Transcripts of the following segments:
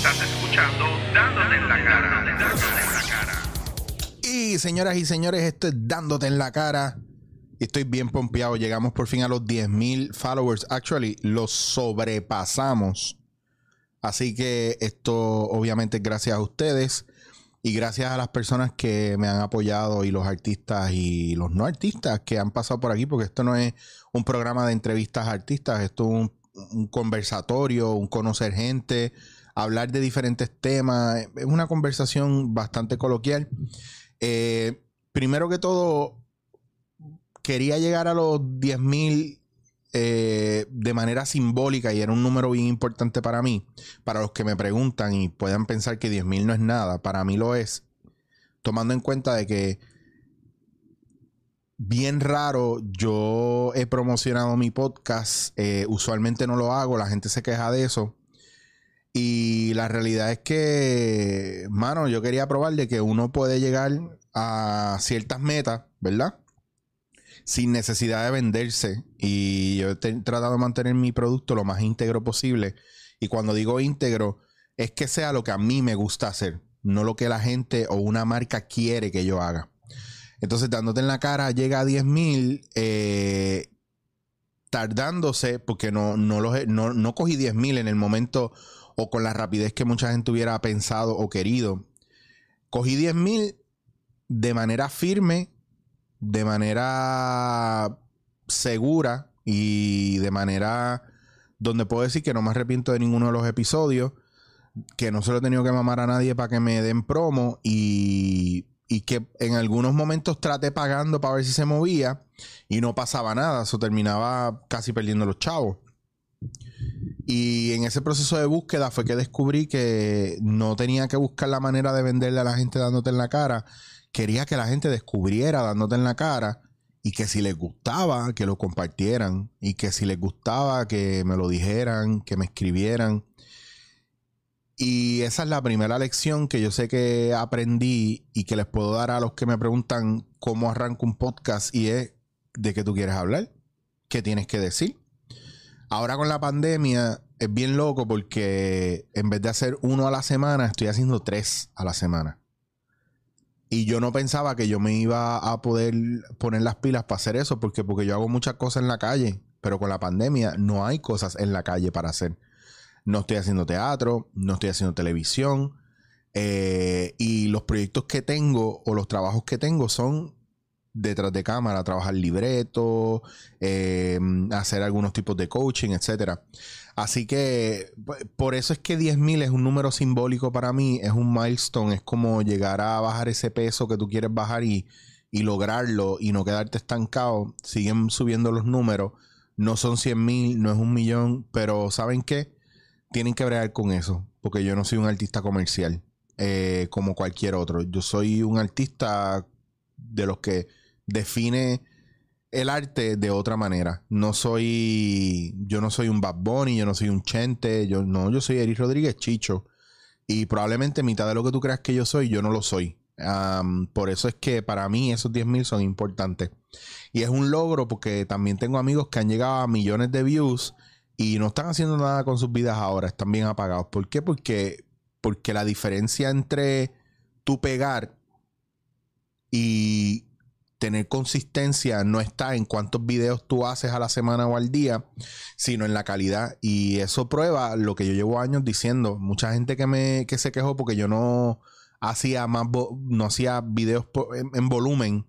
Estás escuchando Dándote en la cara. Dándote en la cara. Y señoras y señores, esto es Dándote en la cara. Estoy bien pompeado. Llegamos por fin a los 10.000 followers. Actually, los sobrepasamos. Así que esto obviamente es gracias a ustedes y gracias a las personas que me han apoyado y los artistas y los no artistas que han pasado por aquí, porque esto no es un programa de entrevistas a artistas, esto es un conversatorio, un conocer gente, hablar de diferentes temas. Es una conversación bastante coloquial. Eh, primero que todo, quería llegar a los 10.000 eh, de manera simbólica y era un número bien importante para mí. Para los que me preguntan y puedan pensar que 10.000 no es nada, para mí lo es. Tomando en cuenta de que bien raro, yo he promocionado mi podcast, eh, usualmente no lo hago, la gente se queja de eso. Y la realidad es que, mano, yo quería probar de que uno puede llegar a ciertas metas, ¿verdad? Sin necesidad de venderse. Y yo he tratado de mantener mi producto lo más íntegro posible. Y cuando digo íntegro, es que sea lo que a mí me gusta hacer, no lo que la gente o una marca quiere que yo haga. Entonces, dándote en la cara, llega a 10 mil, eh, tardándose, porque no, no, no, no cogí 10 mil en el momento o con la rapidez que mucha gente hubiera pensado o querido. Cogí 10 mil de manera firme, de manera segura y de manera donde puedo decir que no me arrepiento de ninguno de los episodios, que no se lo he tenido que mamar a nadie para que me den promo y, y que en algunos momentos traté pagando para ver si se movía y no pasaba nada, eso terminaba casi perdiendo los chavos. Y en ese proceso de búsqueda fue que descubrí que no tenía que buscar la manera de venderle a la gente dándote en la cara. Quería que la gente descubriera dándote en la cara y que si les gustaba, que lo compartieran y que si les gustaba, que me lo dijeran, que me escribieran. Y esa es la primera lección que yo sé que aprendí y que les puedo dar a los que me preguntan cómo arranco un podcast y es de qué tú quieres hablar, qué tienes que decir. Ahora con la pandemia es bien loco porque en vez de hacer uno a la semana, estoy haciendo tres a la semana. Y yo no pensaba que yo me iba a poder poner las pilas para hacer eso, porque, porque yo hago muchas cosas en la calle, pero con la pandemia no hay cosas en la calle para hacer. No estoy haciendo teatro, no estoy haciendo televisión, eh, y los proyectos que tengo o los trabajos que tengo son detrás de cámara, trabajar libreto, em, hacer algunos tipos de coaching, etcétera. Así que por eso es que 10.000 es un número simbólico para mí, es un milestone, es como llegar a bajar ese peso que tú quieres bajar y, y lograrlo y no quedarte estancado. Siguen subiendo los números, no son 100.000, no es un millón, pero ¿saben qué? Tienen que bregar con eso, porque yo no soy un artista comercial eh, como cualquier otro. Yo soy un artista de los que define el arte de otra manera. No soy, yo no soy un Bad Bunny, yo no soy un Chente, yo no, yo soy Eric Rodríguez Chicho. Y probablemente mitad de lo que tú creas que yo soy, yo no lo soy. por eso es que para mí esos 10 mil son importantes. Y es un logro porque también tengo amigos que han llegado a millones de views y no están haciendo nada con sus vidas ahora, están bien apagados. ¿Por qué? Porque, porque la diferencia entre tu pegar y tener consistencia no está en cuántos videos tú haces a la semana o al día, sino en la calidad. Y eso prueba lo que yo llevo años diciendo. Mucha gente que me que se quejó porque yo no hacía más no hacía videos en, volumen,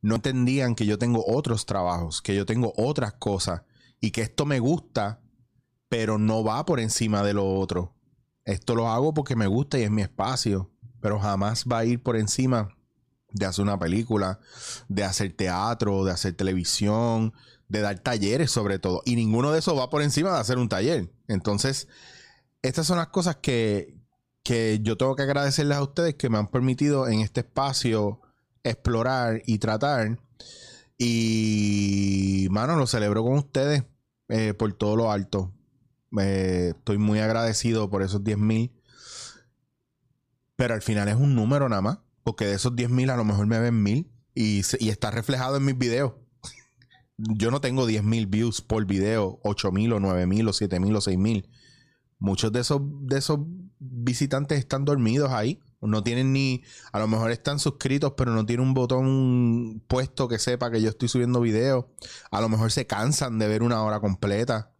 no entendían que yo tengo otros trabajos, que yo tengo otras cosas y que esto me gusta, pero no va por encima de lo otro. Esto lo hago porque me gusta y es mi espacio, pero jamás va a ir por encima de hacer una película, de hacer teatro, de hacer televisión, de dar talleres sobre todo. Y ninguno de esos va por encima de hacer un taller. Entonces, estas son las cosas que, que yo tengo que agradecerles a ustedes que me han permitido en este espacio explorar y tratar. Y, mano, lo celebro con ustedes eh, por todo lo alto. Eh, estoy muy agradecido por esos 10 mil. Pero al final es un número nada más. Porque de esos 10 mil a lo mejor me ven mil y, está reflejado en mis videos. Yo no tengo 10 mil views por video, 8 mil o 9 mil o 7 mil o 6 mil. Muchos de esos, de esos visitantes están dormidos ahí No tienen ni, a lo mejor están suscritos, pero no tienen un botón puesto que sepa que yo estoy subiendo videos. A lo mejor se cansan de ver una hora completa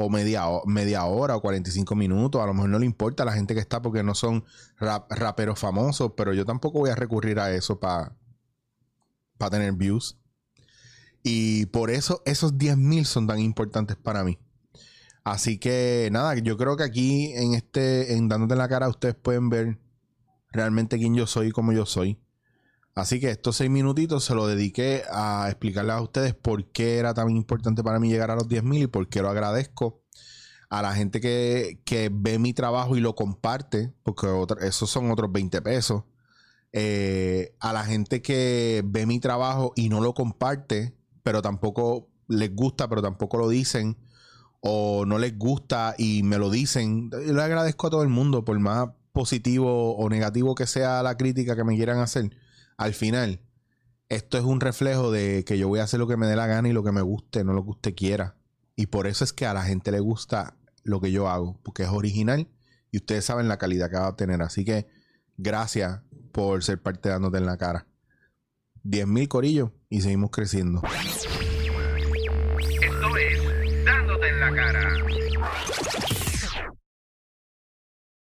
o media, media hora o 45 minutos. A lo mejor no le importa a la gente que está porque no son raperos famosos, pero yo tampoco voy a recurrir a eso para tener views. Y por eso esos 10.000 son tan importantes para mí. Así que nada, yo creo que aquí en este, en dándote en la cara, ustedes pueden ver realmente quién yo soy y cómo yo soy. Así que estos seis minutitos se lo dediqué a explicarles a ustedes por qué era tan importante para mí llegar a los 10.000 y por qué lo agradezco a la gente que, ve mi trabajo y lo comparte, porque esos son otros 20 pesos. Eh, a la gente que ve mi trabajo y no lo comparte, pero tampoco les gusta, pero tampoco lo dicen, o no les gusta y me lo dicen. Yo le agradezco a todo el mundo, por más positivo o negativo que sea la crítica que me quieran hacer al final, esto es un reflejo de que yo voy a hacer lo que me dé la gana y lo que me guste, no lo que usted quiera. Y por eso es que a la gente le gusta lo que yo hago, porque es original y ustedes saben la calidad que va a obtener. Así que gracias por ser parte de Dándote en la cara. 10.000 corillos y seguimos creciendo. Esto es Dándote en la cara.